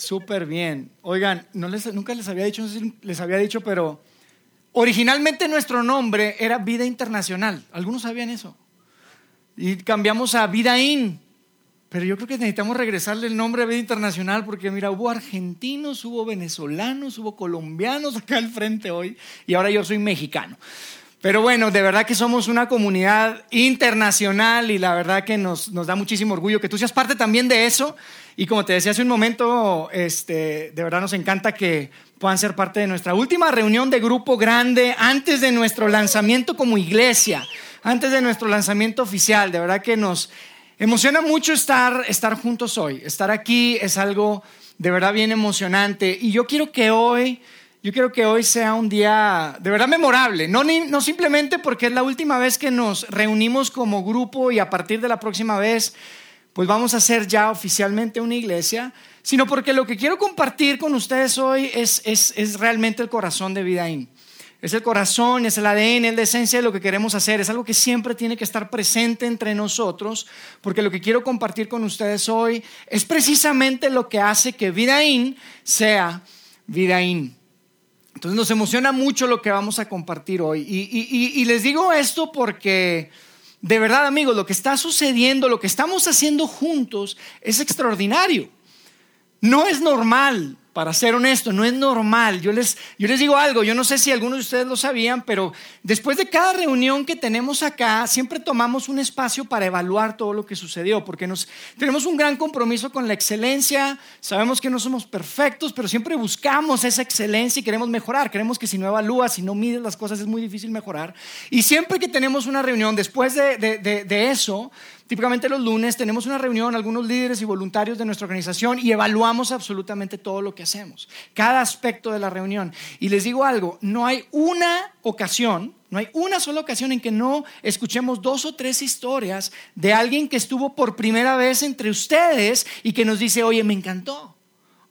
Súper bien. Oigan, no les, nunca les había dicho, no sé si les había dicho, pero originalmente nuestro nombre era Vida Internacional. ¿Algunos sabían eso? Y cambiamos a Vida In. Pero yo creo que necesitamos regresarle el nombre a Vida Internacional porque mira, hubo argentinos, hubo venezolanos, hubo colombianos acá al frente hoy y ahora yo soy mexicano. Pero bueno, de verdad que somos una comunidad internacional y la verdad que nos, da muchísimo orgullo que tú seas parte también de eso. Y como te decía hace un momento, este, de verdad nos encanta que puedan ser parte de nuestra última reunión de grupo grande antes de nuestro lanzamiento como iglesia, antes de nuestro lanzamiento oficial. De verdad que nos emociona mucho estar, estar juntos hoy. Estar aquí es algo de verdad bien emocionante. Y yo quiero que hoy yo quiero que hoy sea un día de verdad memorable, no, simplemente porque es la última vez que nos reunimos como grupo y a partir de la próxima vez pues vamos a ser ya oficialmente una iglesia, sino porque lo que quiero compartir con ustedes hoy es realmente el corazón de Vidaín. Es el corazón, es el ADN, es la esencia de lo que queremos hacer. Es algo que siempre tiene que estar presente entre nosotros, porque lo que quiero compartir con ustedes hoy es precisamente lo que hace que Vidaín sea Vidaín. Entonces nos emociona mucho lo que vamos a compartir hoy. Y, les digo esto porque, de verdad amigos, lo que está sucediendo, lo que estamos haciendo juntos es extraordinario. No es normal para ser honesto, no es normal. Yo les, yo les digo algo, yo no sé si algunos de ustedes lo sabían, pero después de cada reunión que tenemos acá, siempre tomamos un espacio para evaluar todo lo que sucedió, porque nos, tenemos un gran compromiso con la excelencia, sabemos que no somos perfectos, pero siempre buscamos esa excelencia y queremos mejorar. Queremos que si no evalúas, si no mides las cosas, es muy difícil mejorar. Y siempre que tenemos una reunión, después de, de, de eso, Típicamente los lunes tenemos una reunión, algunos líderes y voluntarios de nuestra organización y evaluamos absolutamente todo lo que hacemos, cada aspecto de la reunión. Y les digo algo, no hay una ocasión, no hay una sola ocasión en que no escuchemos dos o tres historias de alguien que estuvo por primera vez entre ustedes y que nos dice, oye, me encantó.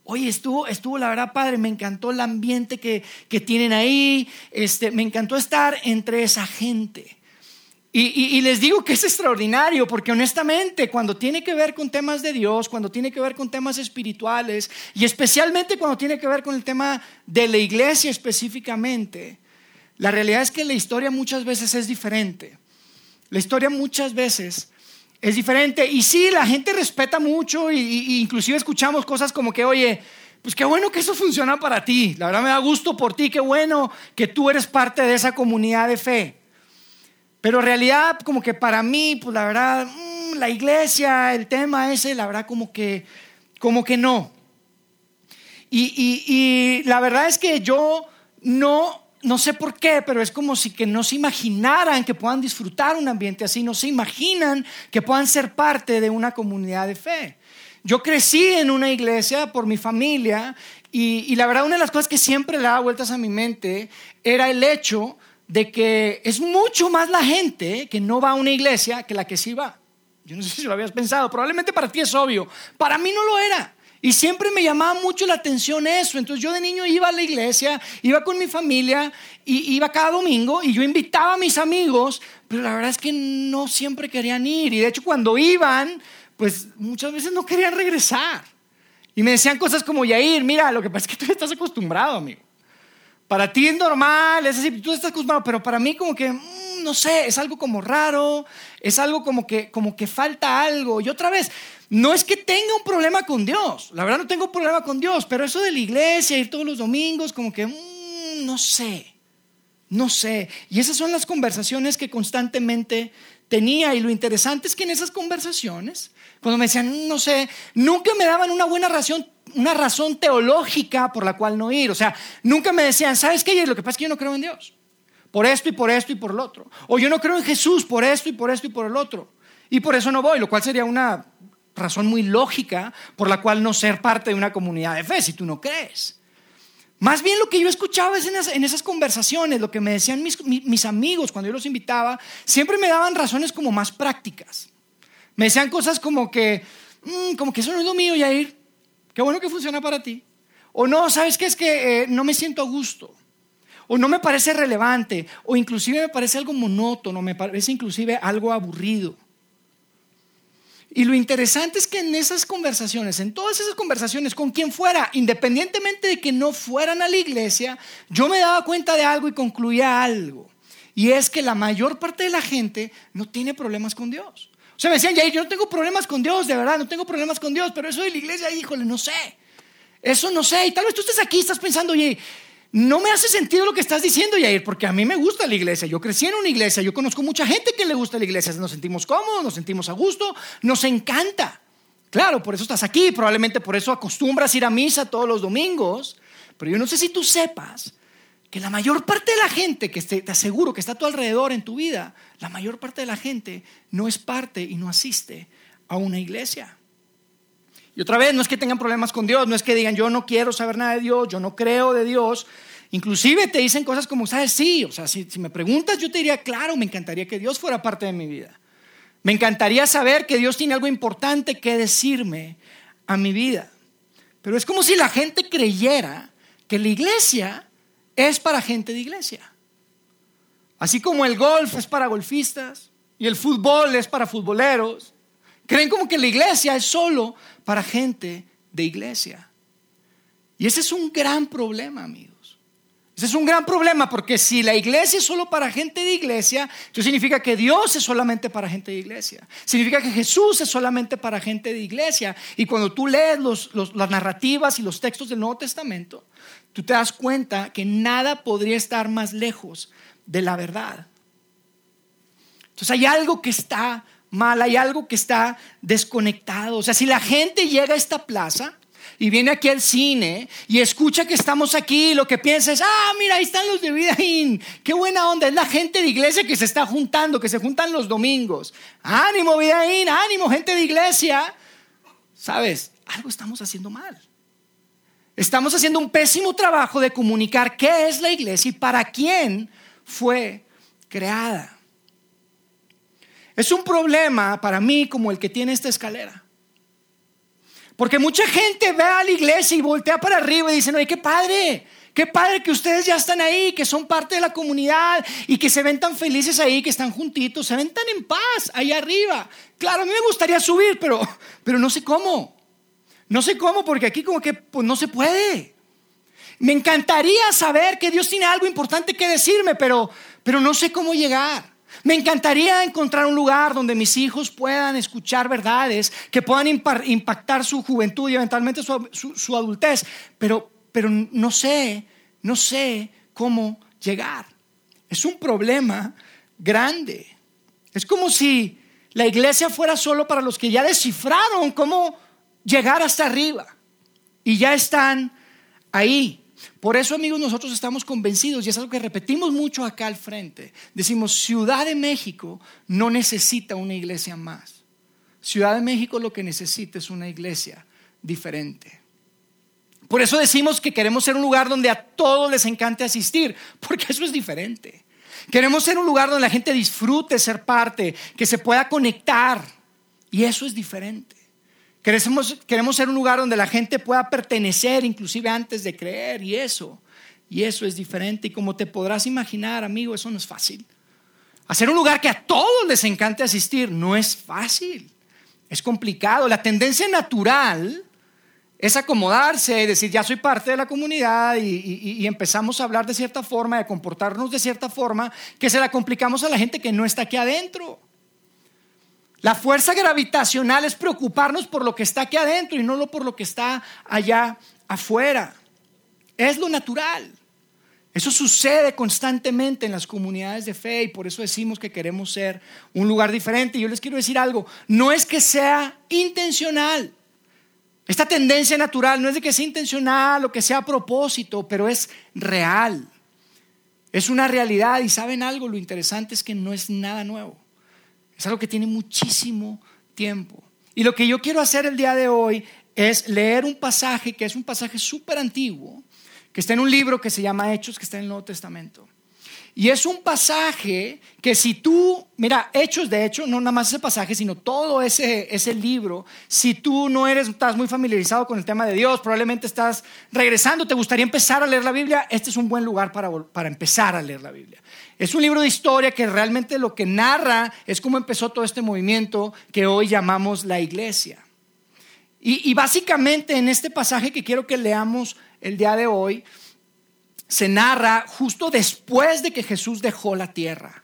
Oye, estuvo, estuvo la verdad padre, me encantó el ambiente que, que tienen ahí, este, me encantó estar entre esa gente. Y, les digo que es extraordinario porque honestamente cuando tiene que ver con temas de Dios, cuando tiene que ver con temas espirituales y especialmente cuando tiene que ver con el tema de la iglesia específicamente, la realidad es que la historia muchas veces es diferente. La historia muchas veces es diferente y sí, la gente respeta mucho y, inclusive escuchamos cosas como que, oye, pues qué bueno que eso funciona para ti, la verdad me da gusto por ti, qué bueno que tú eres parte de esa comunidad de fe. Pero en realidad, como que para mí, pues la verdad, mm, la iglesia, el tema ese, la verdad, como que, como que no. Y, y, la verdad es que yo no, no sé por qué, pero es como si que no se imaginaran que puedan disfrutar un ambiente así, no se imaginan que puedan ser parte de una comunidad de fe. Yo crecí en una iglesia por mi familia y, y la verdad una de las cosas que siempre le daba vueltas a mi mente era el hecho de que es mucho más la gente que no va a una iglesia que la que sí va. Yo no sé si lo habías pensado, probablemente para ti es obvio, para mí no lo era. Y siempre me llamaba mucho la atención eso. Entonces yo de niño iba a la iglesia, iba con mi familia, y iba cada domingo y yo invitaba a mis amigos, pero la verdad es que no siempre querían ir. Y de hecho cuando iban, pues muchas veces no querían regresar. Y me decían cosas como, Yair, mira, lo que pasa es que tú estás acostumbrado, amigo. Para ti es normal, es decir, tú estás acostumbrado, pero para mí como que, mm, no sé, es algo como raro, es algo como que, como que falta algo. Y otra vez, no es que tenga un problema con Dios, la verdad no tengo un problema con Dios, pero eso de la iglesia, ir todos los domingos, como que, mm, no sé, no sé. Y esas son las conversaciones que constantemente tenía. Y lo interesante es que en esas conversaciones, cuando me decían, no sé, nunca me daban una buena razón una razón teológica por la cual no ir. O sea, nunca me decían, ¿sabes qué? Lo que pasa es que yo no creo en Dios. Por esto y por esto y por lo otro. O yo no creo en Jesús por esto y por esto y por el otro. Y por eso no voy, lo cual sería una razón muy lógica por la cual no ser parte de una comunidad de fe si tú no crees. Más bien lo que yo escuchaba es en esas, conversaciones, lo que me decían mis, amigos cuando yo los invitaba, siempre me daban razones como más prácticas. Me decían cosas como que, mm, como que eso no es lo mío, Yair. Qué bueno que funciona para ti. O no, ¿sabes qué? Es que eh, no me siento a gusto. O no me parece relevante. O inclusive me parece algo monótono. Me parece inclusive algo aburrido. Y lo interesante es que en esas conversaciones, en todas esas conversaciones, con quien fuera, independientemente de que no fueran a la iglesia, yo me daba cuenta de algo y concluía algo. Y es que la mayor parte de la gente no tiene problemas con Dios. O sea, me decían, yo no tengo problemas con Dios, de verdad, no tengo problemas con Dios, pero eso de la iglesia, híjole, no sé. Eso no sé. Y tal vez tú estés aquí estás pensando, oye, no me hace sentido lo que estás diciendo, Yair, porque a mí me gusta la iglesia. Yo crecí en una iglesia, yo conozco mucha gente que le gusta la iglesia. Nos sentimos cómodos, nos sentimos a gusto, nos encanta. Claro, por eso estás aquí, probablemente por eso acostumbras ir a misa todos los domingos. Pero yo no sé si tú sepas que la mayor parte de la gente que te aseguro que está a tu alrededor en tu vida, la mayor parte de la gente no es parte y no asiste a una iglesia. Y otra vez, no es que tengan problemas con Dios, no es que digan yo no quiero saber nada de Dios, yo no creo de Dios. Inclusive te dicen cosas como, sabes, sí, o sea, si, me preguntas, yo te diría, claro, me encantaría que Dios fuera parte de mi vida. Me encantaría saber que Dios tiene algo importante que decirme a mi vida. Pero es como si la gente creyera que la iglesia es para gente de iglesia. Así como el golf es para golfistas y el fútbol es para futboleros Creen como que la iglesia es solo para gente de iglesia. Y ese es un gran problema, amigos. Ese es un gran problema porque si la iglesia es solo para gente de iglesia, eso significa que Dios es solamente para gente de iglesia. Significa que Jesús es solamente para gente de iglesia. Y cuando tú lees las narrativas y los textos del Nuevo Testamento, tú te das cuenta que nada podría estar más lejos de la verdad. Entonces hay algo que está mal, hay algo que está desconectado. O sea, si la gente llega a esta plaza y viene aquí al cine y escucha que estamos aquí, lo que piensa es, ah, mira, ahí están los de Vidaín, qué buena onda, es la gente de iglesia que se está juntando, que se juntan los domingos. Ánimo, Vidaín, ánimo, gente de iglesia. Sabes, algo estamos haciendo mal. Estamos haciendo un pésimo trabajo de comunicar qué es la iglesia y para quién fue creada. Es un problema para mí como el que tiene esta escalera. Porque mucha gente ve a la iglesia y voltea para arriba y dice, oye, qué padre, qué padre que ustedes ya están ahí, que son parte de la comunidad y que se ven tan felices ahí, que están juntitos, se ven tan en paz ahí arriba. Claro, a mí me gustaría subir, pero, pero no sé cómo. No sé cómo, porque aquí como que pues, no se puede. Me encantaría saber que Dios tiene algo importante que decirme, pero, pero no sé cómo llegar. Me encantaría encontrar un lugar donde mis hijos puedan escuchar verdades que puedan impactar su juventud y eventualmente su, adultez, pero, pero no sé, no sé cómo llegar. Es un problema grande. Es como si la iglesia fuera solo para los que ya descifraron cómo llegar hasta arriba y ya están ahí. Por eso, amigos, nosotros estamos convencidos, y es algo que repetimos mucho acá al frente. Decimos, Ciudad de México no necesita una iglesia más. Ciudad de México lo que necesita es una iglesia diferente. Por eso decimos que queremos ser un lugar donde a todos les encante asistir, porque eso es diferente. Queremos ser un lugar donde la gente disfrute ser parte, que se pueda conectar, y eso es diferente. Queremos, queremos ser un lugar donde la gente pueda pertenecer, inclusive antes de creer, y eso, y eso es diferente. Y como te podrás imaginar, amigo, eso no es fácil. Hacer un lugar que a todos les encante asistir no es fácil, es complicado. La tendencia natural es acomodarse, decir, ya soy parte de la comunidad y, y, empezamos a hablar de cierta forma, de comportarnos de cierta forma, que se la complicamos a la gente que no está aquí adentro. La fuerza gravitacional es preocuparnos por lo que está aquí adentro y no por lo que está allá afuera. Es lo natural. Eso sucede constantemente en las comunidades de fe y por eso decimos que queremos ser un lugar diferente. Y yo les quiero decir algo, no es que sea intencional. Esta tendencia natural no es de que sea intencional o que sea a propósito, pero es real. Es una realidad y saben algo, lo interesante es que no es nada nuevo. Es algo que tiene muchísimo tiempo. Y lo que yo quiero hacer el día de hoy es leer un pasaje que es un pasaje súper antiguo, que está en un libro que se llama Hechos, que está en el Nuevo Testamento. Y es un pasaje que si tú, mira, hechos de hecho, no nada más ese pasaje, sino todo ese, ese libro, si tú no eres, estás muy familiarizado con el tema de Dios, probablemente estás regresando, te gustaría empezar a leer la Biblia, este es un buen lugar para, para empezar a leer la Biblia. Es un libro de historia que realmente lo que narra es cómo empezó todo este movimiento que hoy llamamos la iglesia. Y, básicamente en este pasaje que quiero que leamos el día de hoy, se narra justo después de que Jesús dejó la tierra.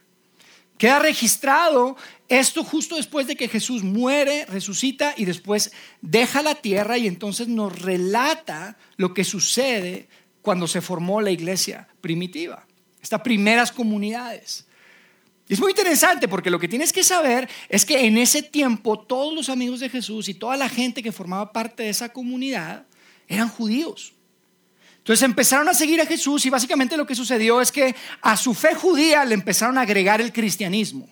Queda registrado esto justo después de que Jesús muere, resucita y después deja la tierra y entonces nos relata lo que sucede cuando se formó la iglesia primitiva, estas primeras comunidades. es muy interesante porque lo que tienes que saber es que en ese tiempo todos los amigos de Jesús y toda la gente que formaba parte de esa comunidad eran judíos. Entonces empezaron a seguir a Jesús y básicamente lo que sucedió es que a su fe judía le empezaron a agregar el cristianismo.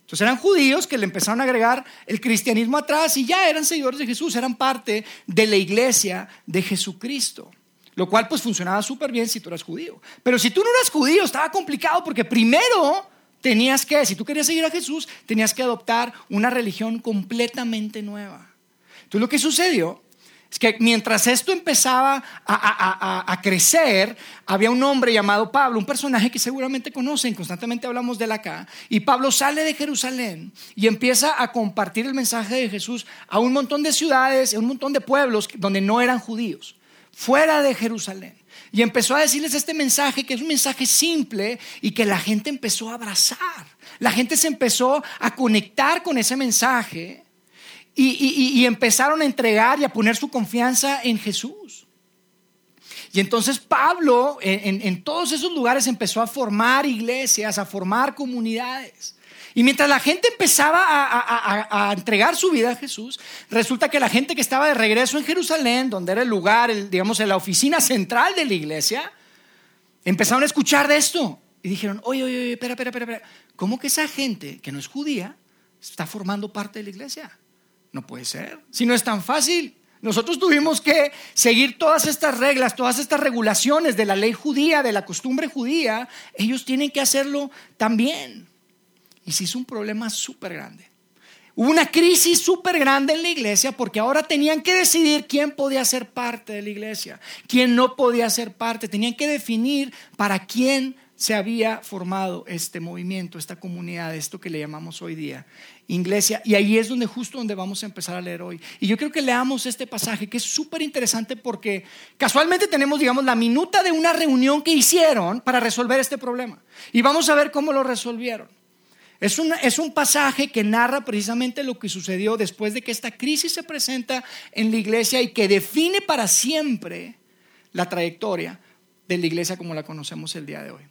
Entonces eran judíos que le empezaron a agregar el cristianismo atrás y ya eran seguidores de Jesús, eran parte de la iglesia de Jesucristo. Lo cual pues funcionaba súper bien si tú eras judío. Pero si tú no eras judío estaba complicado porque primero tenías que, si tú querías seguir a Jesús, tenías que adoptar una religión completamente nueva. Entonces lo que sucedió es que mientras esto empezaba a, crecer, había un hombre llamado Pablo, un personaje que seguramente conocen, constantemente hablamos de él acá, y Pablo sale de Jerusalén y empieza a compartir el mensaje de Jesús a un montón de ciudades, a un montón de pueblos donde no eran judíos, fuera de Jerusalén. Y empezó a decirles este mensaje, que es un mensaje simple y que la gente empezó a abrazar. La gente se empezó a conectar con ese mensaje y, empezaron a entregar y a poner su confianza en Jesús. Y entonces Pablo en, todos esos lugares empezó a formar iglesias, a formar comunidades. Y mientras la gente empezaba a, entregar su vida a Jesús, resulta que la gente que estaba de regreso en Jerusalén, donde era el lugar, digamos, en la oficina central de la iglesia, empezaron a escuchar de esto. Y dijeron, oye, oye, oye, espera, espera, espera, ¿cómo que esa gente que no es judía está formando parte de la iglesia? No puede ser. Si no es tan fácil. Nosotros tuvimos que seguir todas estas reglas, todas estas regulaciones de la ley judía, de la costumbre judía. Ellos tienen que hacerlo también. Y se hizo un problema súper grande. Hubo una crisis súper grande en la iglesia porque ahora tenían que decidir quién podía ser parte de la iglesia, quién no podía ser parte. Tenían que definir para quién se había formado este movimiento, esta comunidad, esto que le llamamos hoy día iglesia. Y ahí es donde justo donde vamos a empezar a leer hoy. Y yo creo que leamos este pasaje que es súper interesante porque casualmente tenemos, digamos, la minuta de una reunión que hicieron para resolver este problema. Y vamos a ver cómo lo resolvieron. Es un, es un pasaje que narra precisamente lo que sucedió después de que esta crisis se presenta en la iglesia y que define para siempre la trayectoria de la iglesia como la conocemos el día de hoy.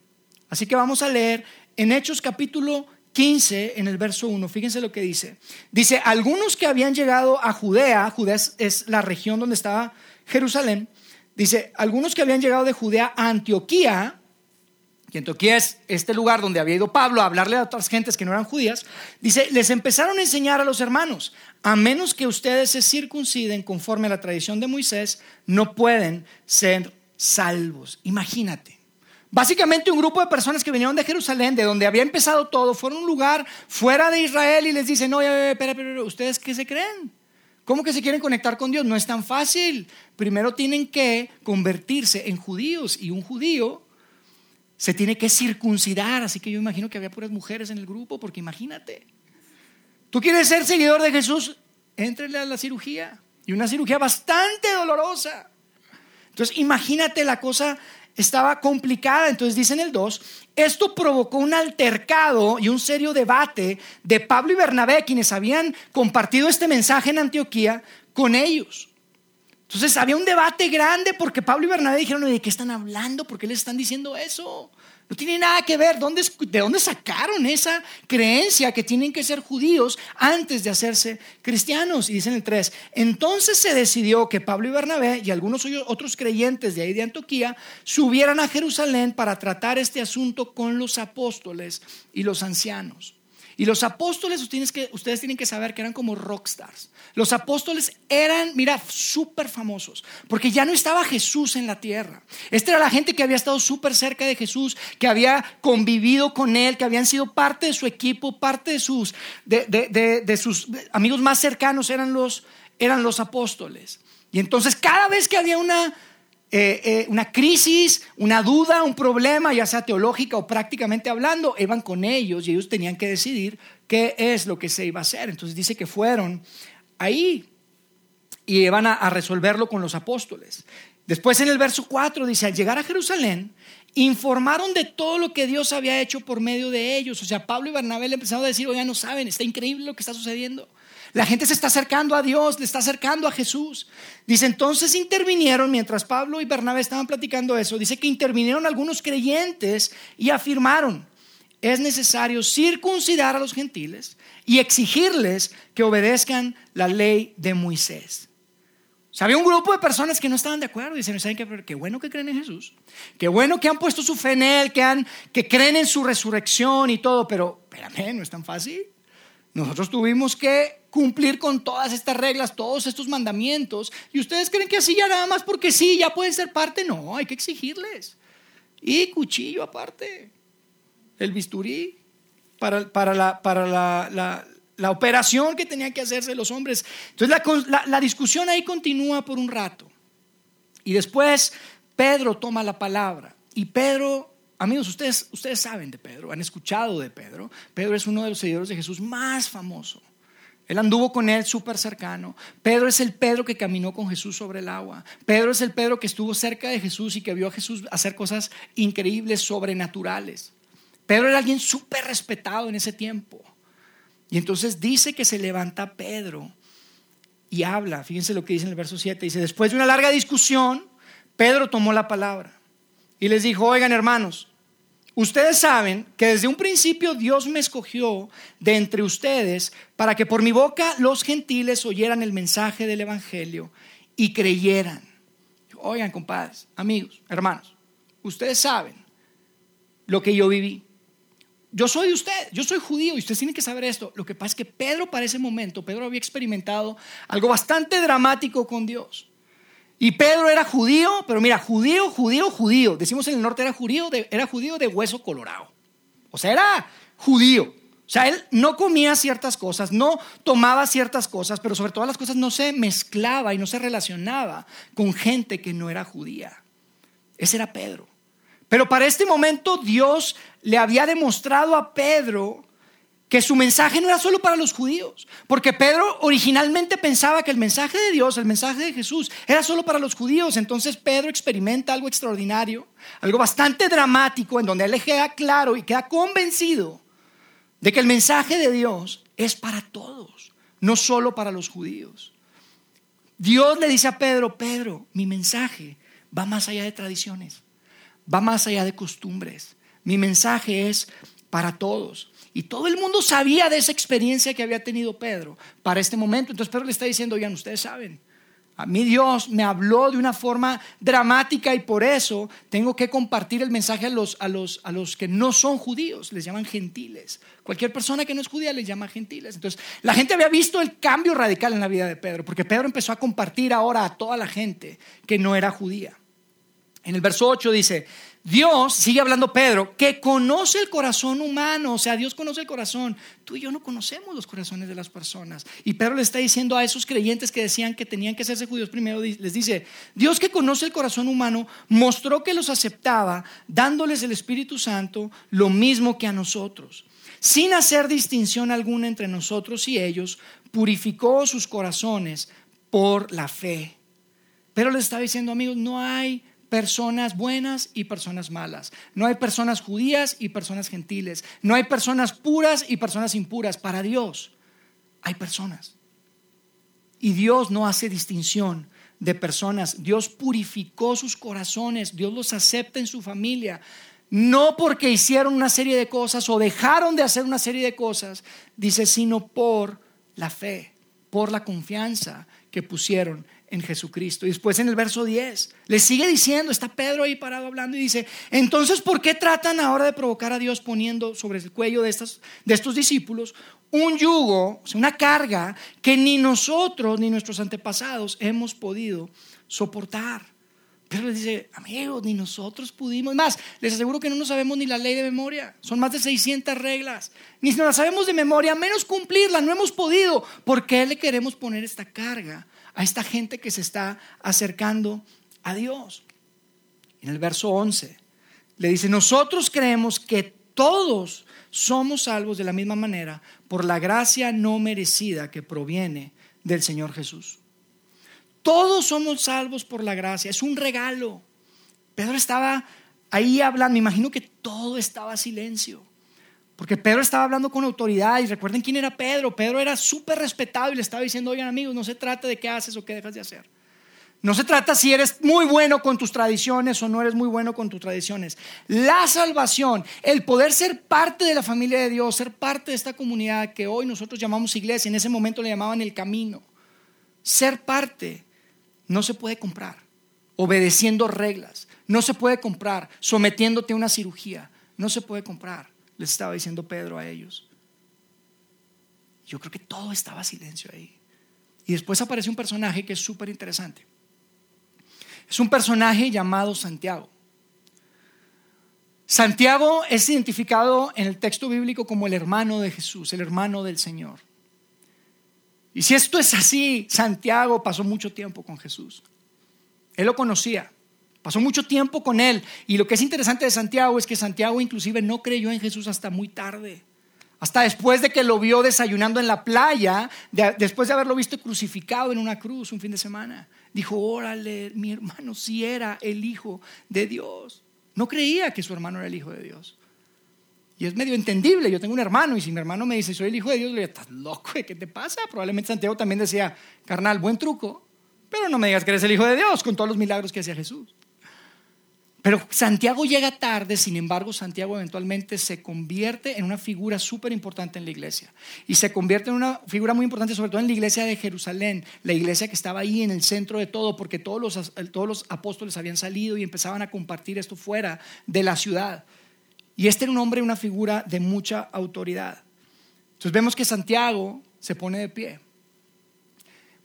Así que vamos a leer en Hechos capítulo 15, en el verso 1, fíjense lo que dice. Dice, algunos que habían llegado a Judea, Judea es, la región donde estaba Jerusalén, dice, algunos que habían llegado de Judea a Antioquía, y Antioquía es este lugar donde había ido Pablo a hablarle a otras gentes que no eran judías, dice, les empezaron a enseñar a los hermanos, a menos que ustedes se circunciden conforme a la tradición de Moisés, no pueden ser salvos. Imagínate. Básicamente un grupo de personas que vinieron de Jerusalén, de donde había empezado todo, fueron a un lugar fuera de Israel y les dicen, no, espera, espera, ¿ustedes qué se creen? ¿Cómo que se quieren conectar con Dios? No es tan fácil. Primero tienen que convertirse en judíos y un judío se tiene que circuncidar. Así que yo imagino que había puras mujeres en el grupo, porque imagínate. Tú quieres ser seguidor de Jesús, éntrele a la cirugía. Y una cirugía bastante dolorosa. Entonces imagínate la cosa estaba complicada. Entonces dice en el 2, esto provocó un altercado y un serio debate de Pablo y Bernabé, quienes habían compartido este mensaje en Antioquía, con ellos. Entonces había un debate grande porque Pablo y Bernabé dijeron, ¿de qué están hablando? ¿Por qué les están diciendo eso? No tiene nada que ver. ¿De dónde sacaron esa creencia que tienen que ser judíos antes de hacerse cristianos? Y dicen el 3. Entonces se decidió que Pablo y Bernabé y algunos otros creyentes de ahí de Antioquía subieran a Jerusalén para tratar este asunto con los apóstoles y los ancianos. Y los apóstoles, ustedes, que, ustedes tienen que saber que eran como rockstars. Los apóstoles eran, mira, súper famosos, porque ya no estaba Jesús en la tierra. Esta era la gente que había estado súper cerca de Jesús, que había convivido con él, que habían sido parte de su equipo, parte de sus, de, sus amigos más cercanos eran los, eran los apóstoles. Y entonces cada vez que había una eh, eh, una crisis, una duda, un problema, ya sea teológica o prácticamente hablando, iban con ellos y ellos tenían que decidir qué es lo que se iba a hacer. Entonces dice que fueron ahí y iban a, resolverlo con los apóstoles. Después en el verso 4 dice, al llegar a Jerusalén, informaron de todo lo que Dios había hecho por medio de ellos. O sea, Pablo y Bernabé le empezaron a decir, oigan, no saben, está increíble lo que está sucediendo. La gente se está acercando a Dios, le está acercando a Jesús. Dice, entonces intervinieron, mientras Pablo y Bernabé estaban platicando eso, dice que intervinieron algunos creyentes y afirmaron, es necesario circuncidar a los gentiles y exigirles que obedezcan la ley de Moisés. O sea, había un grupo de personas que no estaban de acuerdo. Dicen, ¿saben qué? Bueno que creen en Jesús. Qué bueno que han puesto su fe en Él, que, han, que creen en su resurrección y todo. Pero, espérame, no es tan fácil. Nosotros tuvimos que cumplir con todas estas reglas, todos estos mandamientos. Y ustedes creen que así ya nada más porque sí, ya pueden ser parte. No, hay que exigirles. Y cuchillo aparte. El bisturí para, la, la, operación que tenían que hacerse los hombres. Entonces la discusión ahí continúa por un rato. Y después Pedro toma la palabra. Y Pedro Amigos, ustedes, ustedes saben de Pedro, han escuchado de Pedro. Pedro es uno de los seguidores de Jesús más famoso. Él anduvo con él súper cercano. Pedro es el Pedro que caminó con Jesús sobre el agua. Pedro es el Pedro que estuvo cerca de Jesús y que vio a Jesús hacer cosas increíbles, sobrenaturales. Pedro era alguien súper respetado en ese tiempo. Y entonces dice que se levanta Pedro y habla. Fíjense lo que dice en el verso 7. Dice, después de una larga discusión, Pedro tomó la palabra y les dijo, oigan hermanos, ustedes saben que desde un principio Dios me escogió de entre ustedes para que por mi boca los gentiles oyeran el mensaje del Evangelio y creyeran. Oigan, compadres, amigos, hermanos, ustedes saben lo que yo viví. Yo soy usted, yo soy judío y ustedes tienen que saber esto. Lo que pasa es que Pedro para ese momento, Pedro había experimentado algo bastante dramático con Dios. Y Pedro era judío, pero mira, judío, judío, judío. Decimos en el norte era judío, de, era judío de hueso colorado. O sea, era judío. O sea, él no comía ciertas cosas, no tomaba ciertas cosas, pero sobre todas las cosas no se mezclaba y no se relacionaba con gente que no era judía. Ese era Pedro. Pero para este momento Dios le había demostrado a Pedro que su mensaje no era solo para los judíos, porque Pedro originalmente pensaba que el mensaje de Dios, el mensaje de Jesús, era solo para los judíos. Entonces Pedro experimenta algo extraordinario, algo bastante dramático, en donde él queda claro y queda convencido de que el mensaje de Dios es para todos, no solo para los judíos. Dios le dice a Pedro, Pedro, mi mensaje va más allá de tradiciones, va más allá de costumbres. Mi mensaje es para todos. Y todo el mundo sabía de esa experiencia que había tenido Pedro para este momento. Entonces Pedro le está diciendo, oigan, ustedes saben, a mí Dios me habló de una forma dramática y por eso tengo que compartir el mensaje a los, a los, a los que no son judíos, les llaman gentiles. Cualquier persona que no es judía les llama gentiles. Entonces la gente había visto el cambio radical en la vida de Pedro, porque Pedro empezó a compartir ahora a toda la gente que no era judía. En el verso 8 dice, Dios, sigue hablando Pedro, que conoce el corazón humano, o sea, Dios conoce el corazón. Tú y yo no conocemos los corazones de las personas. Y Pedro le está diciendo a esos creyentes que decían que tenían que hacerse judíos primero, les dice, Dios que conoce el corazón humano, mostró que los aceptaba, dándoles el Espíritu Santo lo mismo que a nosotros. Sin hacer distinción alguna entre nosotros y ellos, purificó sus corazones por la fe. Pero les está diciendo, amigos, no hay personas buenas y personas malas. No hay personas judías y personas gentiles. No hay personas puras y personas impuras. Para Dios hay personas. Y Dios no hace distinción de personas. Dios purificó sus corazones. Dios los acepta en su familia. No porque hicieron una serie de cosas o dejaron de hacer una serie de cosas, dice, sino por la fe, por la confianza que pusieron en Jesucristo. Y después en el verso 10 le sigue diciendo, está Pedro ahí parado hablando y dice, entonces, ¿por qué tratan ahora de provocar a Dios poniendo sobre el cuello de, estas, de estos discípulos un yugo, una carga que ni nosotros ni nuestros antepasados hemos podido soportar? Pero les dice, amigos, ni nosotros pudimos. Más, les aseguro que no nos sabemos ni la ley de memoria. Son más de 600 reglas. Ni si no la sabemos de memoria, menos cumplirla. No hemos podido. ¿Por qué le queremos poner esta carga a esta gente que se está acercando a Dios? En el verso 11 le dice, nosotros creemos que todos somos salvos de la misma manera por la gracia no merecida que proviene del Señor Jesús. Todos somos salvos por la gracia, es un regalo. Pedro estaba ahí hablando, me imagino que todo estaba silencio. Porque Pedro estaba hablando con autoridad y recuerden quién era Pedro. Pedro era súper respetado y le estaba diciendo, oigan amigos, no se trata de qué haces o qué dejas de hacer. No se trata si eres muy bueno con tus tradiciones o no eres muy bueno con tus tradiciones. La salvación, el poder ser parte de la familia de Dios, ser parte de esta comunidad que hoy nosotros llamamos iglesia, en ese momento le llamaban el camino. Ser parte no se puede comprar obedeciendo reglas. No se puede comprar sometiéndote a una cirugía. No se puede comprar, les estaba diciendo Pedro a ellos. Yo creo que todo estaba silencio ahí. Y después aparece un personaje que es súper interesante. Es un personaje llamado Santiago. Santiago es identificado en el texto bíblico como el hermano de Jesús, el hermano del Señor. Y si esto es así, Santiago pasó mucho tiempo con Jesús. Él lo conocía, pasó mucho tiempo con él. Y lo que es interesante de Santiago es que Santiago inclusive no creyó en Jesús hasta muy tarde. Hasta después de que lo vio desayunando en la playa, después de haberlo visto crucificado en una cruz un fin de semana. Dijo, órale, mi hermano sí era el Hijo de Dios. No creía que su hermano era el Hijo de Dios. Y es medio entendible. Yo tengo un hermano y si mi hermano me dice, soy el hijo de Dios, le digo, estás loco, ¿qué te pasa? Probablemente Santiago también decía, carnal, buen truco, pero no me digas que eres el hijo de Dios con todos los milagros que hacía Jesús. Pero Santiago llega tarde, sin embargo, Santiago eventualmente se convierte en una figura súper importante en la iglesia. Y se convierte en una figura muy importante, sobre todo en la iglesia de Jerusalén, la iglesia que estaba ahí en el centro de todo, porque todos los, todos los apóstoles habían salido y empezaban a compartir esto fuera de la ciudad. Y este era un hombre, una figura de mucha autoridad. Entonces vemos que Santiago se pone de pie.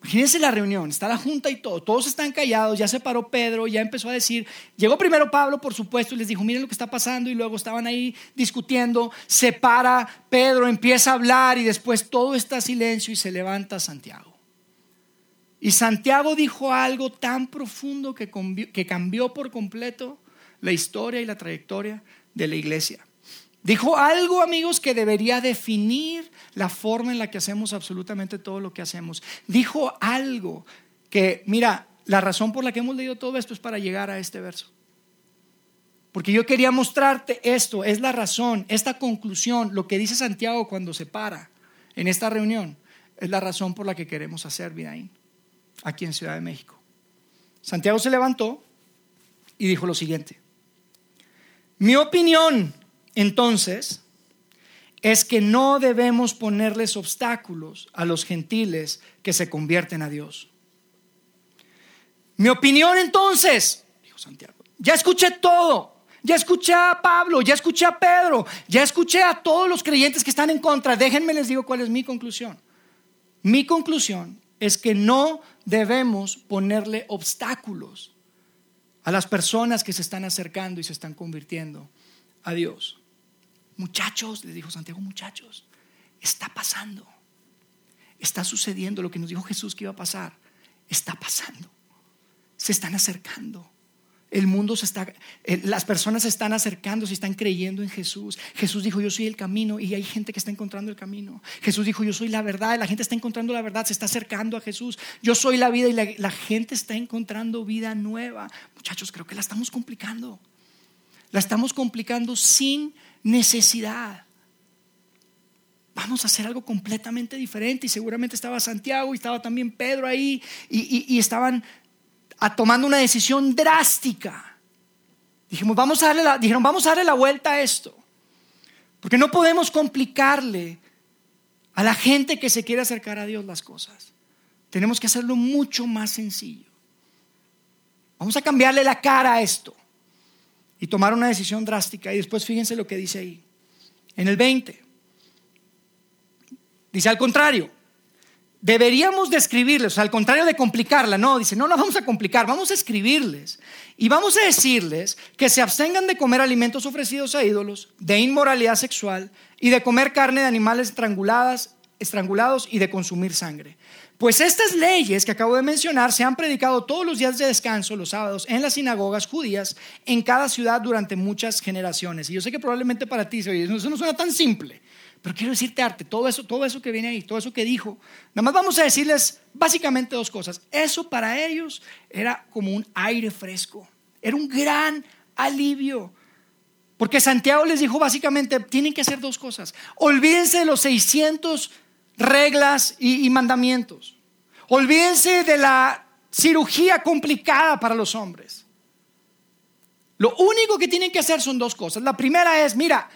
Imagínense la reunión, está la junta y todo, todos están callados, ya se paró Pedro, ya empezó a decir, llegó primero Pablo, por supuesto, y les dijo, miren lo que está pasando, y luego estaban ahí discutiendo, se para Pedro, empieza a hablar, y después todo está silencio y se levanta Santiago. Y Santiago dijo algo tan profundo que, que cambió por completo la historia y la trayectoria de la iglesia. Dijo algo, amigos, que debería definir la forma en la que hacemos absolutamente todo lo que hacemos. Dijo algo que, mira, la razón por la que hemos leído todo esto es para llegar a este verso. Porque yo quería mostrarte esto, es la razón, esta conclusión, lo que dice Santiago cuando se para en esta reunión, es la razón por la que queremos hacer Vidaín, aquí en Ciudad de México. Santiago se levantó y dijo lo siguiente. Mi opinión, entonces, es que no debemos ponerles obstáculos a los gentiles que se convierten a Dios. Mi opinión entonces, dijo Santiago, ya escuché todo, ya escuché a Pablo, ya escuché a Pedro, ya escuché a todos los creyentes que están en contra. Déjenme les digo cuál es mi conclusión. Mi conclusión es que no debemos ponerle obstáculos a las personas que se están acercando y se están convirtiendo a Dios. Muchachos, les dijo Santiago, muchachos, está pasando. Está sucediendo lo que nos dijo Jesús que iba a pasar. Está pasando. Se están acercando. El mundo se está, eh, las personas se están acercando, se están creyendo en Jesús. Jesús dijo, yo soy el camino y hay gente que está encontrando el camino. Jesús dijo, yo soy la verdad, la gente está encontrando la verdad, se está acercando a Jesús. Yo soy la vida y la, la gente está encontrando vida nueva. Muchachos, creo que la estamos complicando. La estamos complicando sin necesidad. Vamos a hacer algo completamente diferente. Y seguramente estaba Santiago y estaba también Pedro ahí y, estaban tomando una decisión drástica. Dijimos, vamos a darle dijeron, vamos a darle la vuelta a esto. Porque no podemos complicarle a la gente que se quiere acercar a Dios las cosas. tenemos que hacerlo mucho más sencillo. Vamos a cambiarle la cara a esto y tomar una decisión drástica. Y después fíjense lo que dice ahí. En el 20. Dice al contrario, deberíamos describirles, al contrario de complicarla, no, dice, no la vamos a complicar, vamos a escribirles y vamos a decirles que se abstengan de comer alimentos ofrecidos a ídolos, de inmoralidad sexual y de comer carne de animales estranguladas, estrangulados y de consumir sangre. Pues estas leyes que acabo de mencionar se han predicado todos los días de descanso, los sábados, en las sinagogas judías, en cada ciudad durante muchas generaciones. Y yo sé que probablemente para ti eso no suena tan simple, pero quiero decirte, Arte, todo eso, todo eso que viene ahí, todo eso que dijo, nada más vamos a decirles básicamente dos cosas. Eso para ellos era como un aire fresco, era un gran alivio. Porque Santiago les dijo básicamente, tienen que hacer dos cosas. Olvídense de los 600 reglas y, mandamientos. Olvídense de la cirugía complicada para los hombres. Lo único que tienen que hacer son dos cosas. La primera es, mira,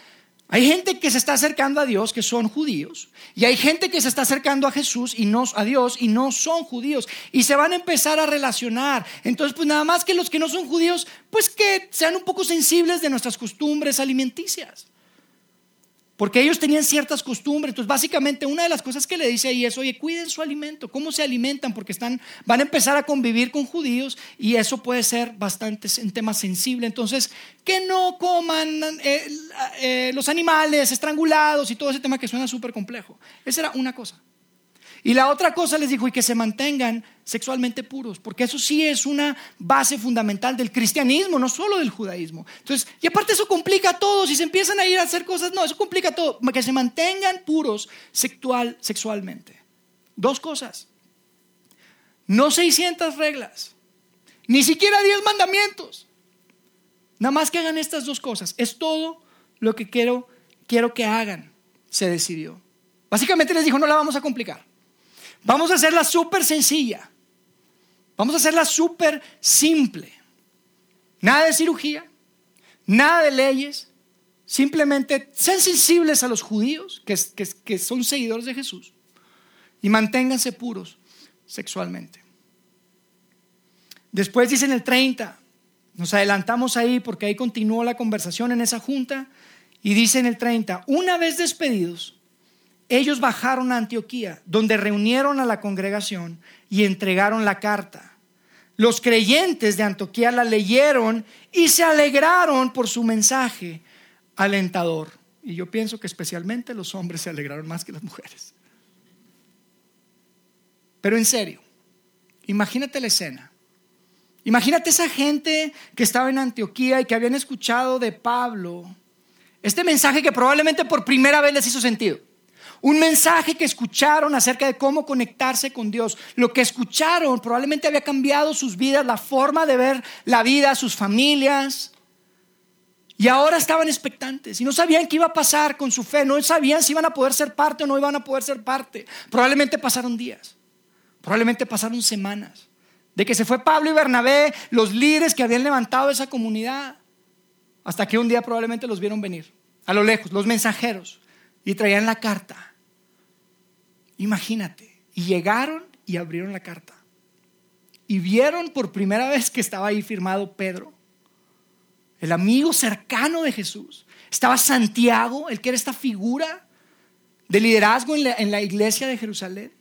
hay gente que se está acercando a Dios que son judíos y hay gente que se está acercando a Jesús y no a Dios y no son judíos y se van a empezar a relacionar. Entonces, pues nada más que los que no son judíos, pues que sean un poco sensibles de nuestras costumbres alimenticias. Porque ellos tenían ciertas costumbres. Entonces, básicamente, una de las cosas que le dice ahí es, oye, cuiden su alimento, cómo se alimentan, porque están, van a empezar a convivir con judíos y eso puede ser bastante un tema sensible. Entonces, que no coman eh, eh, los animales estrangulados y todo ese tema que suena súper complejo. Esa era una cosa. Y la otra cosa les dijo, y que se mantengan sexualmente puros, porque eso sí es una base fundamental del cristianismo, no solo del judaísmo. Entonces, y aparte eso complica todo, si se empiezan a ir a hacer cosas, no, eso complica todo, que se mantengan puros sexual, sexualmente. Dos cosas, no 600 reglas, ni siquiera 10 mandamientos, nada más que hagan estas dos cosas, es todo lo que quiero, quiero que hagan, se decidió. Básicamente les dijo, no la vamos a complicar. Vamos a hacerla súper sencilla. Vamos a hacerla súper simple. Nada de cirugía, nada de leyes. Simplemente sean sensibles a los judíos que, que son seguidores de Jesús y manténganse puros sexualmente. Después dicen el 30, nos adelantamos ahí porque ahí continuó la conversación en esa junta y dice en el 30, una vez despedidos, ellos bajaron a Antioquía, donde reunieron a la congregación y entregaron la carta. Los creyentes de Antioquía la leyeron y se alegraron por su mensaje alentador. Y yo pienso que especialmente los hombres se alegraron más que las mujeres. Pero en serio, imagínate la escena. Imagínate esa gente que estaba en Antioquía y que habían escuchado de Pablo este mensaje que probablemente por primera vez les hizo sentido. Un mensaje que escucharon acerca de cómo conectarse con Dios. Lo que escucharon probablemente había cambiado sus vidas, la forma de ver la vida, sus familias. Y ahora estaban expectantes y no sabían qué iba a pasar con su fe, no sabían si iban a poder ser parte o no iban a poder ser parte. Probablemente pasaron días, probablemente pasaron semanas. De que se fue Pablo y Bernabé, los líderes que habían levantado esa comunidad, hasta que un día probablemente los vieron venir, a lo lejos, los mensajeros y traían la carta. Imagínate. Y llegaron y abrieron la carta. Y vieron por primera vez que estaba ahí firmado Pedro, el amigo cercano de Jesús. Estaba Santiago, el que era esta figura de liderazgo en la, en la iglesia de Jerusalén.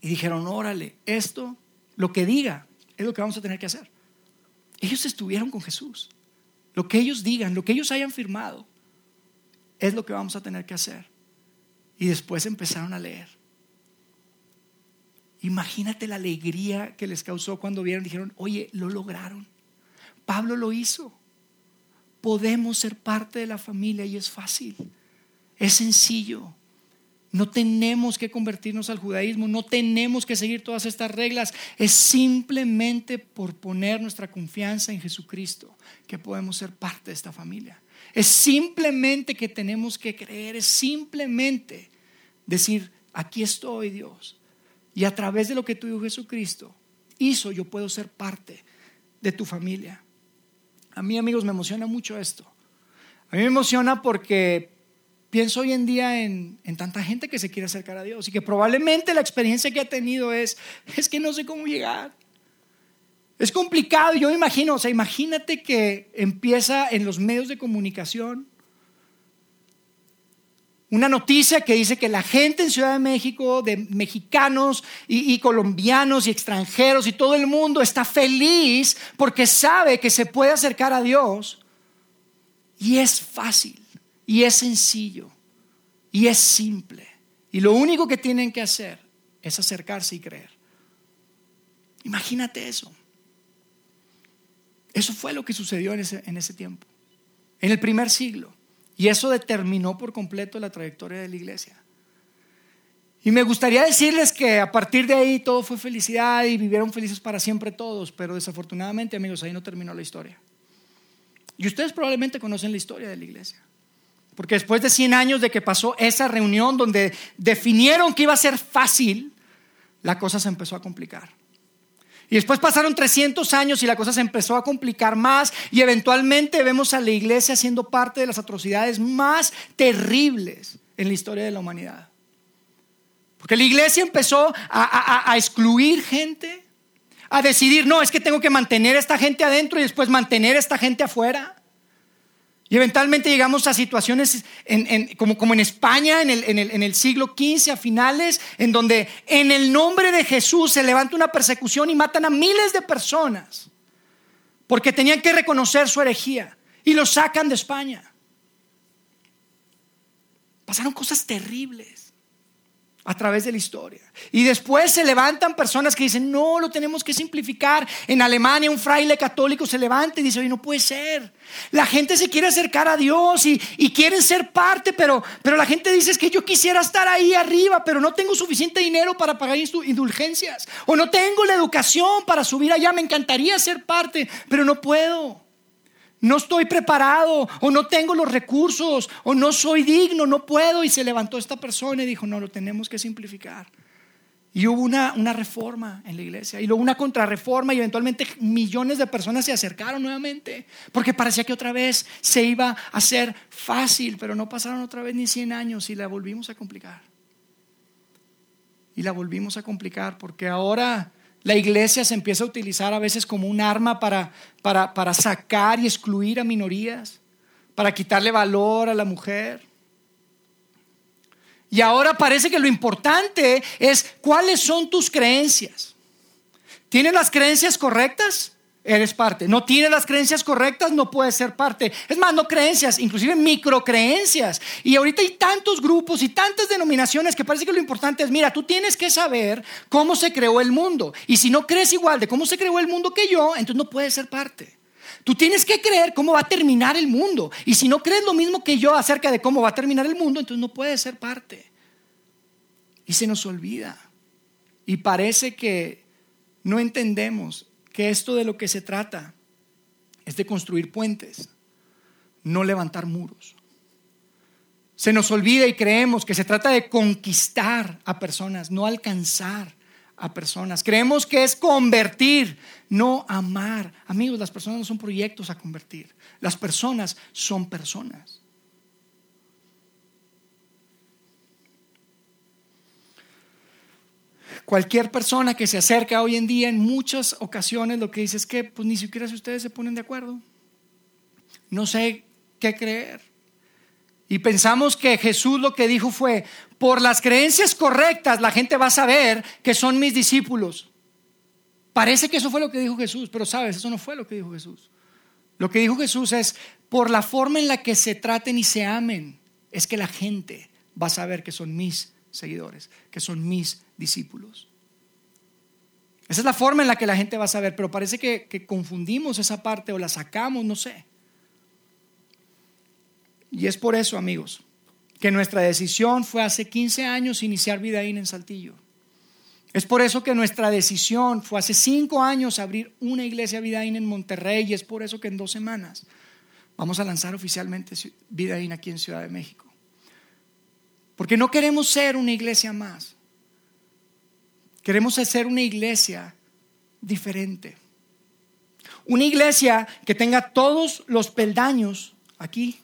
Y dijeron, órale, esto, lo que diga, es lo que vamos a tener que hacer. Ellos estuvieron con Jesús. Lo que ellos digan, lo que ellos hayan firmado, es lo que vamos a tener que hacer. Y después empezaron a leer. Imagínate la alegría que les causó cuando vieron, dijeron, oye, lo lograron. Pablo lo hizo. Podemos ser parte de la familia y es fácil. Es sencillo. No tenemos que convertirnos al judaísmo, no tenemos que seguir todas estas reglas. Es simplemente por poner nuestra confianza en Jesucristo que podemos ser parte de esta familia. Es simplemente que tenemos que creer, es simplemente decir, aquí estoy Dios. Y a través de lo que tú Jesucristo hizo, yo puedo ser parte de tu familia. A mí amigos me emociona mucho esto. A mí me emociona porque pienso hoy en día en, en, tanta gente que se quiere acercar a Dios y que probablemente la experiencia que ha tenido es, es que no sé cómo llegar. Es complicado, yo me imagino, o sea, imagínate que empieza en los medios de comunicación una noticia que dice que la gente en Ciudad de México, de mexicanos y, colombianos y extranjeros y todo el mundo está feliz porque sabe que se puede acercar a Dios y es fácil y es sencillo y es simple. Y lo único que tienen que hacer es acercarse y creer. Imagínate eso. Eso fue lo que sucedió en ese tiempo, en el primer siglo. Y eso determinó por completo la trayectoria de la iglesia. Y me gustaría decirles que a partir de ahí todo fue felicidad y vivieron felices para siempre todos, pero desafortunadamente, amigos, ahí no terminó la historia. Y ustedes probablemente conocen la historia de la iglesia. Porque después de 100 años de que pasó esa reunión donde definieron que iba a ser fácil, la cosa se empezó a complicar. Y después pasaron 300 años y la cosa se empezó a complicar más y eventualmente vemos a la iglesia siendo parte de las atrocidades más terribles en la historia de la humanidad. Porque la iglesia empezó a, a excluir gente, a decidir, no, es que tengo que mantener a esta gente adentro y después mantener a esta gente afuera. Y eventualmente llegamos a situaciones como, en España en el, en el, siglo XV a finales, en donde en el nombre de Jesús se levanta una persecución y matan a miles de personas porque tenían que reconocer su herejía y lo sacan de España. Pasaron cosas terribles a través de la historia. Y después se levantan personas que dicen, no, lo tenemos que simplificar. En Alemania un fraile católico se levanta y dice, no puede ser. La gente se quiere acercar a Dios y, y quieren ser parte, pero, pero la gente dice, es que yo quisiera estar ahí arriba, pero no tengo suficiente dinero para pagar indulgencias. O no tengo la educación para subir allá, me encantaría ser parte, pero no puedo no estoy preparado o no tengo los recursos o no soy digno, no puedo. Y se levantó esta persona y dijo, no, lo tenemos que simplificar. Y hubo una, una reforma en la iglesia y luego una contrarreforma y eventualmente millones de personas se acercaron nuevamente porque parecía que otra vez se iba a hacer fácil, pero no pasaron otra vez ni 100 años y la volvimos a complicar. Y la volvimos a complicar porque ahora la iglesia se empieza a utilizar a veces como un arma para, para, para sacar y excluir a minorías, para quitarle valor a la mujer. Y ahora parece que lo importante es cuáles son tus creencias. ¿Tienes las creencias correctas? Eres parte. No tiene las creencias correctas, no puedes ser parte. Es más, no creencias, inclusive microcreencias. Y ahorita hay tantos grupos y tantas denominaciones que parece que lo importante es, mira, tú tienes que saber cómo se creó el mundo. Y si no crees igual de cómo se creó el mundo que yo, entonces no puedes ser parte. Tú tienes que creer cómo va a terminar el mundo. Y si no crees lo mismo que yo acerca de cómo va a terminar el mundo, entonces no puedes ser parte. Y se nos olvida. Y parece que no entendemos que esto de lo que se trata es de construir puentes, no levantar muros. Se nos olvida y creemos que se trata de conquistar a personas, no alcanzar a personas. Creemos que es convertir, no amar. Amigos, las personas no son proyectos a convertir. Las personas son personas. Cualquier persona que se acerca hoy en día, en muchas ocasiones, lo que dice es que pues ni siquiera si ustedes se ponen de acuerdo. No sé qué creer. Y pensamos que Jesús lo que dijo fue, por las creencias correctas la gente va a saber que son mis discípulos. Parece que eso fue lo que dijo Jesús, pero sabes, eso no fue lo que dijo Jesús. Lo que dijo Jesús es, por la forma en la que se traten y se amen, es que la gente va a saber que son mis seguidores, que son mis discípulos. Esa es la forma en la que la gente va a saber, pero parece que, confundimos esa parte o la sacamos, no sé. Y es por eso, amigos, que nuestra decisión fue hace 15 años iniciar Vidaín en Saltillo. Es por eso que nuestra decisión fue hace 5 años abrir una iglesia Vidaín en Monterrey y es por eso que en dos semanas vamos a lanzar oficialmente Vidaín aquí en Ciudad de México. Porque no queremos ser una iglesia más. Queremos ser una iglesia diferente. Una iglesia que tenga todos los peldaños aquí,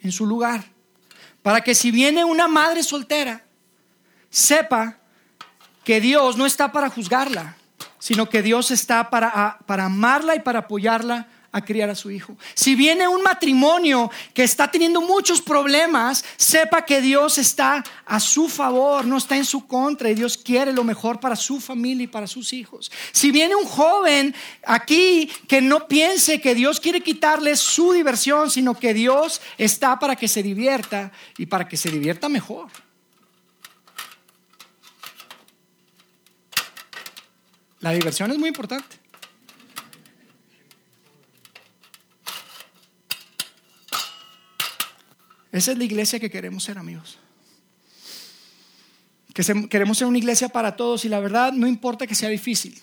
en su lugar, para que si viene una madre soltera, sepa que Dios no está para juzgarla, sino que Dios está para, para amarla y para apoyarla a criar a su hijo. Si viene un matrimonio que está teniendo muchos problemas, sepa que Dios está a su favor, no está en su contra y Dios quiere lo mejor para su familia y para sus hijos. Si viene un joven aquí que no piense que Dios quiere quitarle su diversión, sino que Dios está para que se divierta y para que se divierta mejor. La diversión es muy importante. Esa es la iglesia que queremos ser, amigos. Que queremos ser una iglesia para todos y la verdad no importa que sea difícil.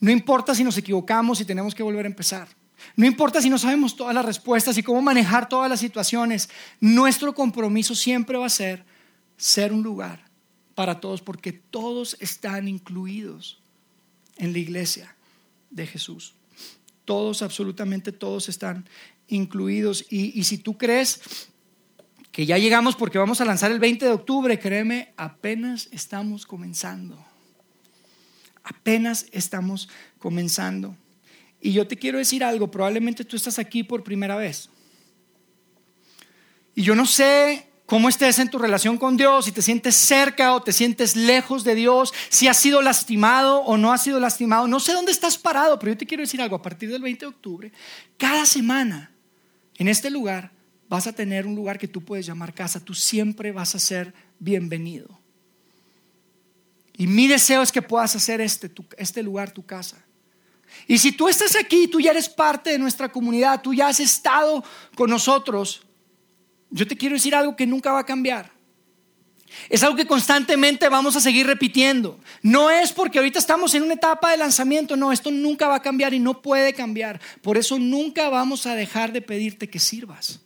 No importa si nos equivocamos y tenemos que volver a empezar. No importa si no sabemos todas las respuestas y cómo manejar todas las situaciones. Nuestro compromiso siempre va a ser ser un lugar para todos porque todos están incluidos en la iglesia de Jesús. Todos, absolutamente todos están incluidos. Y, y si tú crees que ya llegamos porque vamos a lanzar el 20 de octubre, créeme, apenas estamos comenzando. Apenas estamos comenzando. Y yo te quiero decir algo, probablemente tú estás aquí por primera vez. Y yo no sé cómo estés en tu relación con Dios, si te sientes cerca o te sientes lejos de Dios, si has sido lastimado o no has sido lastimado. No sé dónde estás parado, pero yo te quiero decir algo, a partir del 20 de octubre, cada semana en este lugar vas a tener un lugar que tú puedes llamar casa, tú siempre vas a ser bienvenido. Y mi deseo es que puedas hacer este, este lugar tu casa. Y si tú estás aquí, tú ya eres parte de nuestra comunidad, tú ya has estado con nosotros, yo te quiero decir algo que nunca va a cambiar. Es algo que constantemente vamos a seguir repitiendo. No es porque ahorita estamos en una etapa de lanzamiento, no, esto nunca va a cambiar y no puede cambiar. Por eso nunca vamos a dejar de pedirte que sirvas.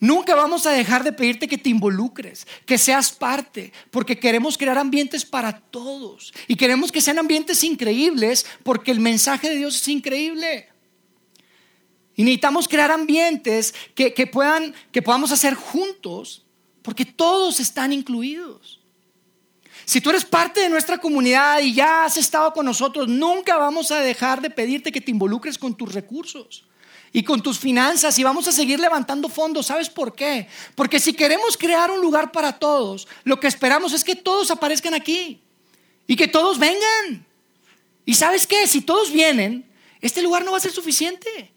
Nunca vamos a dejar de pedirte que te involucres, que seas parte, porque queremos crear ambientes para todos y queremos que sean ambientes increíbles porque el mensaje de Dios es increíble. Y necesitamos crear ambientes que, puedan, que podamos hacer juntos porque todos están incluidos. Si tú eres parte de nuestra comunidad y ya has estado con nosotros, nunca vamos a dejar de pedirte que te involucres con tus recursos y con tus finanzas y vamos a seguir levantando fondos. ¿Sabes por qué? Porque si queremos crear un lugar para todos, lo que esperamos es que todos aparezcan aquí y que todos vengan. ¿Y sabes qué? Si todos vienen, este lugar no va a ser suficiente.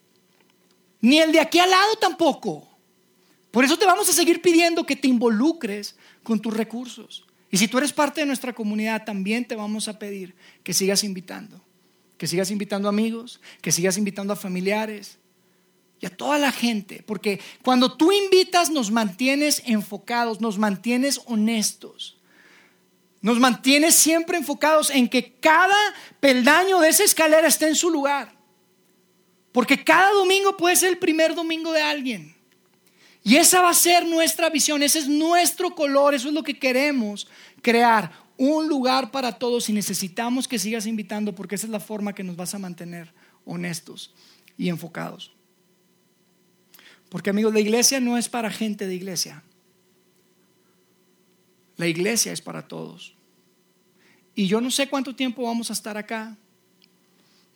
Ni el de aquí al lado tampoco. Por eso te vamos a seguir pidiendo que te involucres con tus recursos. Y si tú eres parte de nuestra comunidad, también te vamos a pedir que sigas invitando. Que sigas invitando amigos, que sigas invitando a familiares, y a toda la gente, porque cuando tú invitas nos mantienes enfocados, nos mantienes honestos, nos mantienes siempre enfocados en que cada peldaño de esa escalera esté en su lugar, porque cada domingo puede ser el primer domingo de alguien. Y esa va a ser nuestra visión, ese es nuestro color, eso es lo que queremos crear, un lugar para todos y necesitamos que sigas invitando porque esa es la forma que nos vas a mantener honestos y enfocados. Porque amigos, la iglesia no es para gente de iglesia. La iglesia es para todos. Y yo no sé cuánto tiempo vamos a estar acá,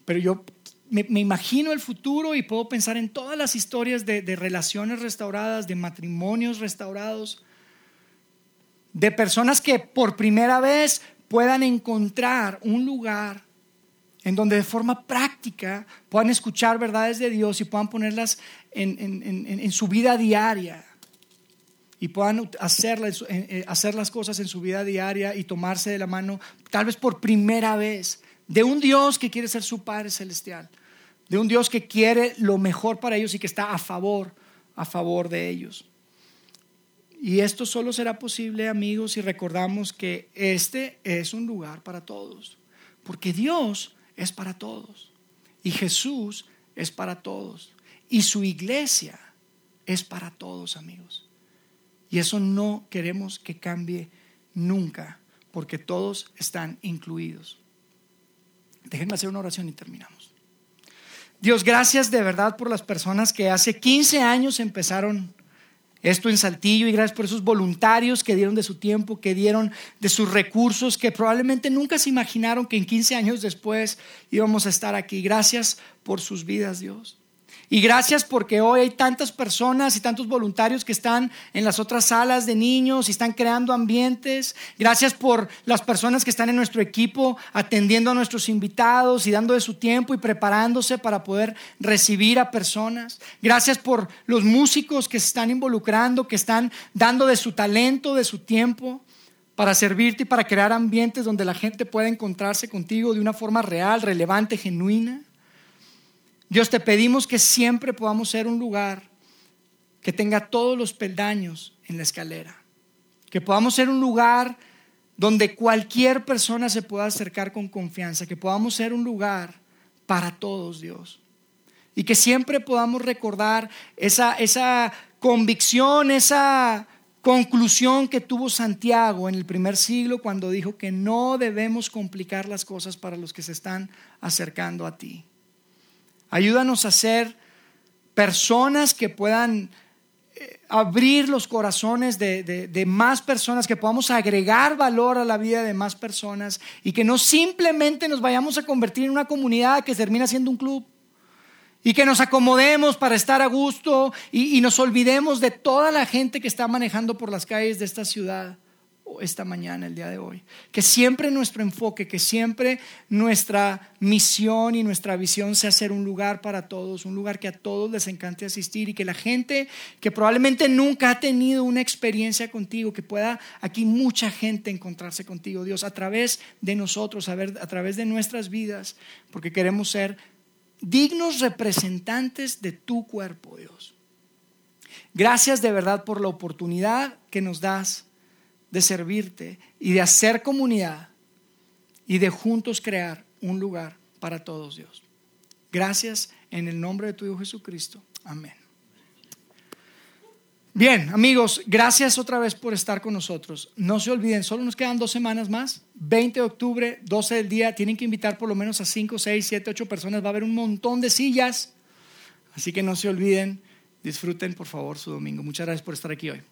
pero yo me, imagino el futuro y puedo pensar en todas las historias de, de relaciones restauradas, de matrimonios restaurados, de personas que por primera vez puedan encontrar un lugar en donde de forma práctica puedan escuchar verdades de Dios y puedan ponerlas en, su vida diaria y puedan eh, hacer las cosas en su vida diaria y tomarse de la mano, tal vez por primera vez, de un Dios que quiere ser su Padre Celestial, de un Dios que quiere lo mejor para ellos y que está a favor, a favor de ellos. Y esto solo será posible, amigos, si recordamos que este es un lugar para todos, porque Dios es para todos. Y Jesús es para todos. Y su iglesia es para todos, amigos. Y eso no queremos que cambie nunca, porque todos están incluidos. Déjenme hacer una oración y terminamos. Dios, gracias de verdad por las personas que hace 15 años empezaron esto en Saltillo y gracias por esos voluntarios que dieron de su tiempo, que dieron de sus recursos, que probablemente nunca se imaginaron que en 15 años después íbamos a estar aquí. Gracias por sus vidas, Dios. Y gracias porque hoy hay tantas personas y tantos voluntarios que están en las otras salas de niños y están creando ambientes. Gracias por las personas que están en nuestro equipo atendiendo a nuestros invitados y dando de su tiempo y preparándose para poder recibir a personas. Gracias por los músicos que se están involucrando, que están dando de su talento, de su tiempo para servirte y para crear ambientes donde la gente pueda encontrarse contigo de una forma real, relevante, genuina. Dios, te pedimos que siempre podamos ser un lugar que tenga todos los peldaños en la escalera. Que podamos ser un lugar donde cualquier persona se pueda acercar con confianza. Que podamos ser un lugar para todos, Dios. Y que siempre podamos recordar esa, esa convicción, esa conclusión que tuvo Santiago en el primer siglo cuando dijo que no debemos complicar las cosas para los que se están acercando a ti. Ayúdanos a ser personas que puedan eh, abrir los corazones de, de, más personas, que podamos agregar valor a la vida de más personas y que no simplemente nos vayamos a convertir en una comunidad que termina siendo un club y que nos acomodemos para estar a gusto y, y nos olvidemos de toda la gente que está manejando por las calles de esta ciudad esta mañana, el día de hoy. Que siempre nuestro enfoque, que siempre nuestra misión y nuestra visión sea ser un lugar para todos, un lugar que a todos les encante asistir y que la gente que probablemente nunca ha tenido una experiencia contigo, que pueda aquí mucha gente encontrarse contigo, Dios, a través de nosotros, a, ver, a través de nuestras vidas, porque queremos ser dignos representantes de tu cuerpo, Dios. Gracias de verdad por la oportunidad que nos das de servirte y de hacer comunidad y de juntos crear un lugar para todos, Dios. Gracias en el nombre de tu Hijo Jesucristo. Amén. Bien, amigos, gracias otra vez por estar con nosotros. No se olviden, solo nos quedan dos semanas más. 20 de octubre, 12 del día. Tienen que invitar por lo menos a 5, 6, 7, 8 personas. Va a haber un montón de sillas. Así que no se olviden. Disfruten, por favor, su domingo. Muchas gracias por estar aquí hoy.